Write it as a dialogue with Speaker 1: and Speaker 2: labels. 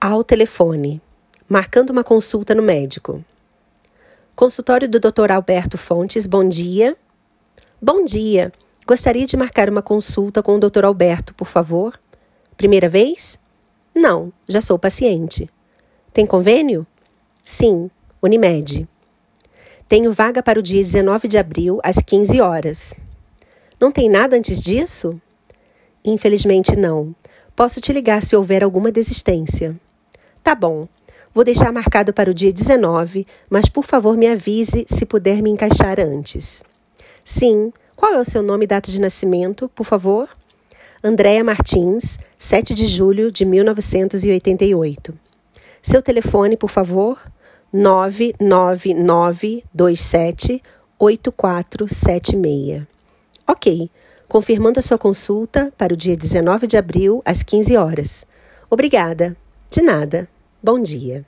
Speaker 1: Ao telefone. Marcando uma consulta no médico. Consultório do Dr. Alberto Fontes, bom dia. Bom dia. Gostaria de marcar uma consulta com o Dr. Alberto, por favor. Primeira vez? Não, já sou paciente. Tem convênio? Sim, Unimed. Tenho vaga para o dia 19 de abril, às 15 horas. Não tem nada antes disso? Infelizmente não. Posso te ligar se houver alguma desistência. Tá bom. Vou deixar marcado para o dia 19, mas por favor me avise se puder me encaixar antes. Sim. Qual é o seu nome e data de nascimento, por favor? Andréa Martins, 7 de julho de 1988. Seu telefone, por favor? 99927 8476. Ok. Confirmando a sua consulta para o dia 19 de abril, às 15 horas. Obrigada. De nada. Bom dia.